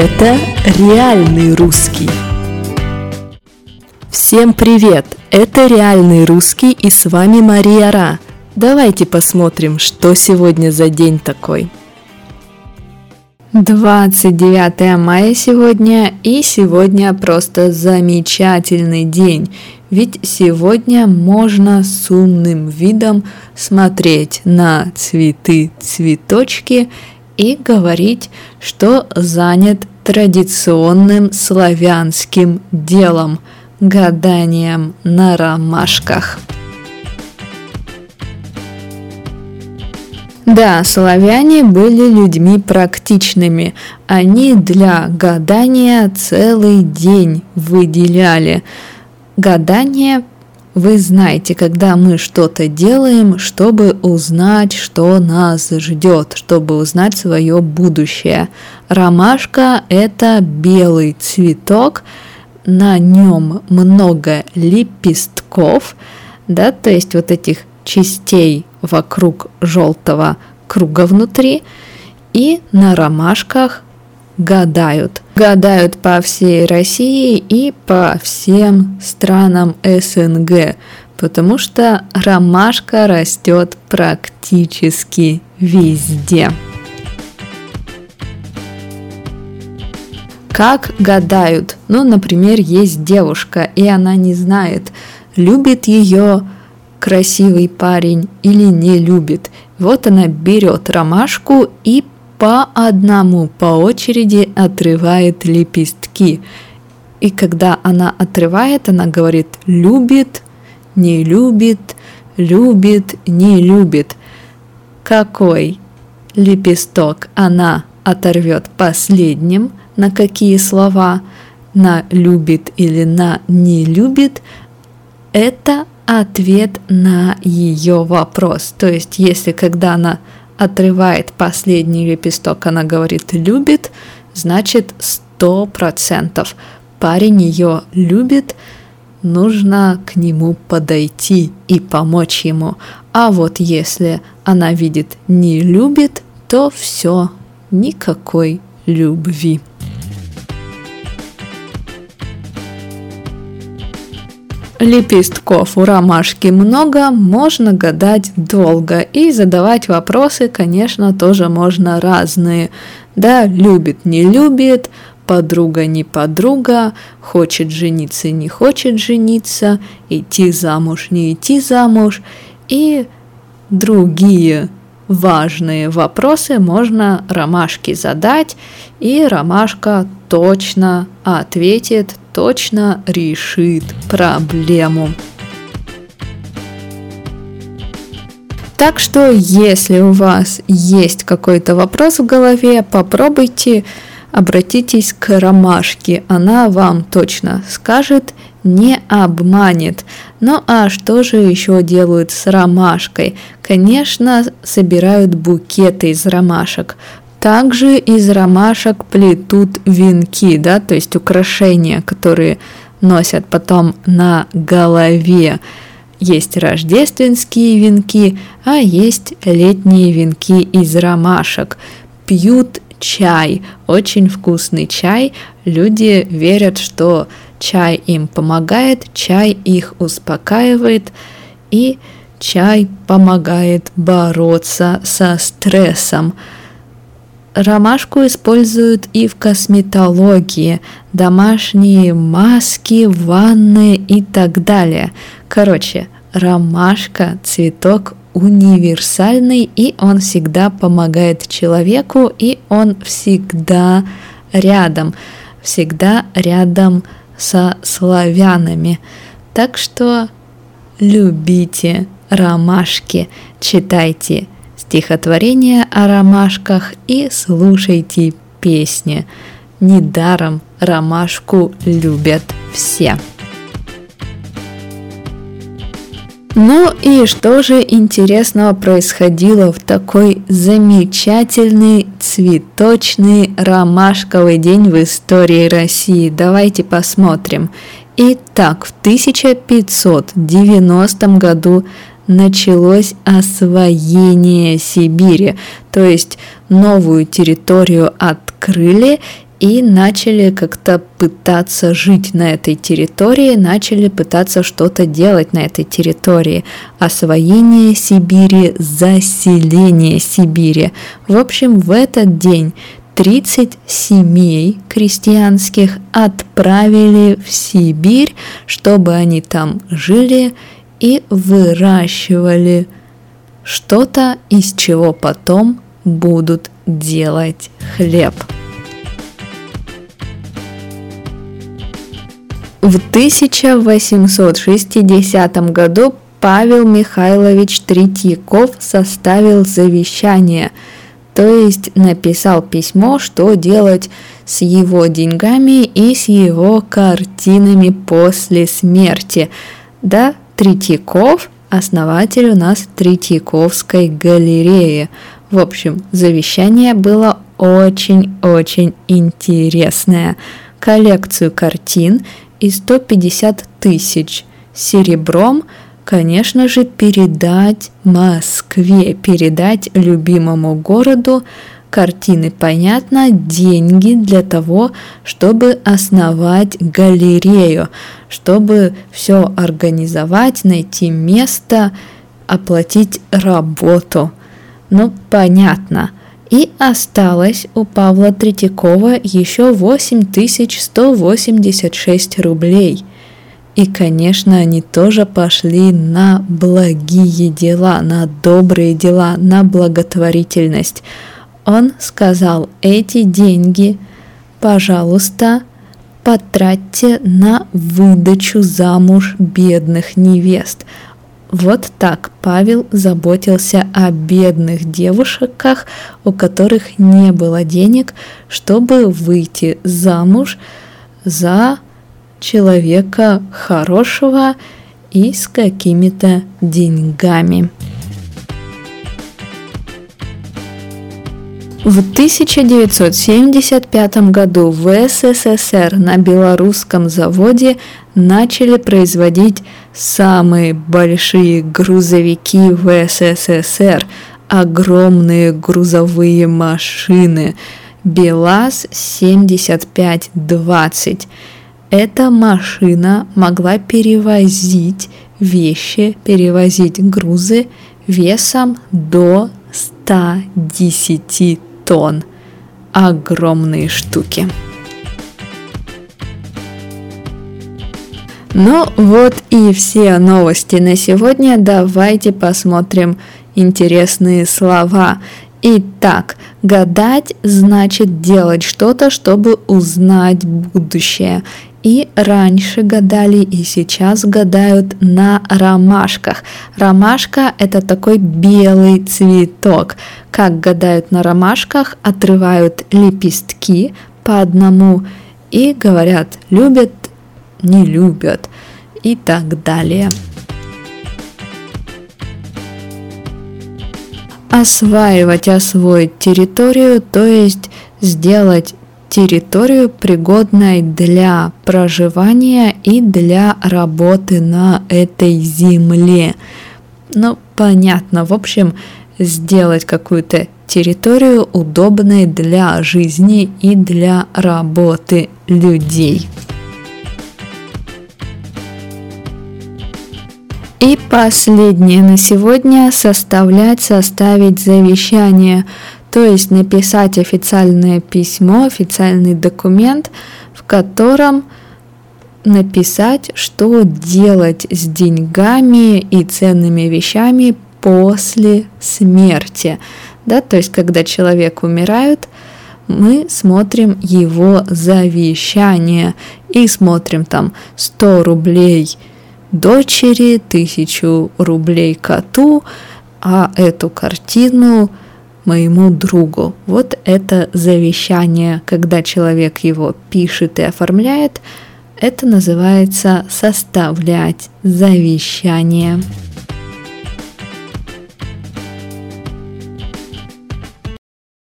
Это реальный русский. Всем привет! Это реальный русский и с вами Мария Ра. Давайте посмотрим, что сегодня за день такой. 29 мая сегодня, и сегодня просто замечательный день, ведь сегодня можно с умным видом смотреть на цветы, цветочки и говорить, что занят традиционным славянским делом – гаданием на ромашках. Да, славяне были людьми практичными. Они для гадания целый день выделяли. Гадание вы знаете, когда мы что-то делаем, чтобы узнать, что нас ждет, чтобы узнать свое будущее. Ромашка – это белый цветок, на нем много лепестков, да, то есть вот этих частей вокруг желтого круга внутри, и на ромашках гадают. Гадают по всей России и по всем странам СНГ, потому что ромашка растет практически везде. Как гадают? Ну, например, есть девушка, и она не знает, любит ее красивый парень или не любит. Вот она берет ромашку и по одному, по очереди отрывает лепестки. И когда она отрывает, она говорит «любит», «не любит», «любит», «не любит». Какой лепесток она оторвет последним, на какие слова, на любит или на не любит, это ответ на ее вопрос. То есть, если когда она отрывает последний лепесток, она говорит «любит», значит сто процентов парень ее любит, нужно к нему подойти и помочь ему. А вот если она видит «не любит», то все, никакой любви. Лепестков у ромашки много, можно гадать долго и задавать вопросы, конечно, тоже можно разные. Да, любит, не любит, подруга, не подруга, хочет жениться, не хочет жениться, идти замуж, не идти замуж и другие важные вопросы можно ромашке задать, и ромашка точно ответит точно решит проблему. Так что, если у вас есть какой-то вопрос в голове, попробуйте обратитесь к ромашке, она вам точно скажет, не обманет. Ну а что же еще делают с ромашкой? Конечно, собирают букеты из ромашек. Также из ромашек плетут венки, да, то есть украшения, которые носят потом на голове. Есть рождественские венки, а есть летние венки из ромашек. Пьют чай, очень вкусный чай. Люди верят, что чай им помогает, чай их успокаивает и чай помогает бороться со стрессом. Ромашку используют и в косметологии, домашние маски, ванны и так далее. Короче, ромашка – цветок универсальный, и он всегда помогает человеку, и он всегда рядом, всегда рядом со славянами. Так что любите ромашки, читайте – стихотворения о ромашках и слушайте песни. Недаром ромашку любят все. Ну и что же интересного происходило в такой замечательный цветочный ромашковый день в истории России? Давайте посмотрим. Итак, в 1590 году началось освоение Сибири, то есть новую территорию открыли и начали как-то пытаться жить на этой территории, начали пытаться что-то делать на этой территории. Освоение Сибири, заселение Сибири. В общем, в этот день 30 семей крестьянских отправили в Сибирь, чтобы они там жили и выращивали что-то, из чего потом будут делать хлеб. В 1860 году Павел Михайлович Третьяков составил завещание, то есть написал письмо, что делать с его деньгами и с его картинами после смерти. Да, Третьяков – основатель у нас Третьяковской галереи. В общем, завещание было очень-очень интересное. Коллекцию картин и 150 тысяч серебром, конечно же, передать Москве, передать любимому городу картины, понятно, деньги для того, чтобы основать галерею, чтобы все организовать, найти место, оплатить работу. Ну, понятно – и осталось у Павла Третьякова еще 8186 рублей. И, конечно, они тоже пошли на благие дела, на добрые дела, на благотворительность. Он сказал, эти деньги, пожалуйста, потратьте на выдачу замуж бедных невест. Вот так Павел заботился о бедных девушках, у которых не было денег, чтобы выйти замуж за человека хорошего и с какими-то деньгами. В 1975 году в СССР на белорусском заводе начали производить самые большие грузовики в СССР, огромные грузовые машины БелАЗ 7520. Эта машина могла перевозить вещи, перевозить грузы весом до 110 тонн. Огромные штуки. Ну вот и все новости на сегодня. Давайте посмотрим интересные слова. Итак, гадать значит делать что-то, чтобы узнать будущее. И раньше гадали, и сейчас гадают на ромашках. Ромашка – это такой белый цветок. Как гадают на ромашках, отрывают лепестки по одному и говорят, любят, не любят и так далее. Осваивать, освоить территорию, то есть сделать территорию, пригодной для проживания и для работы на этой земле. Ну, понятно, в общем, сделать какую-то территорию удобной для жизни и для работы людей. И последнее на сегодня – составлять, составить завещание – то есть написать официальное письмо, официальный документ, в котором написать, что делать с деньгами и ценными вещами после смерти. Да, то есть, когда человек умирает, мы смотрим его завещание и смотрим там 100 рублей дочери, 1000 рублей коту, а эту картину – моему другу. Вот это завещание, когда человек его пишет и оформляет, это называется составлять завещание.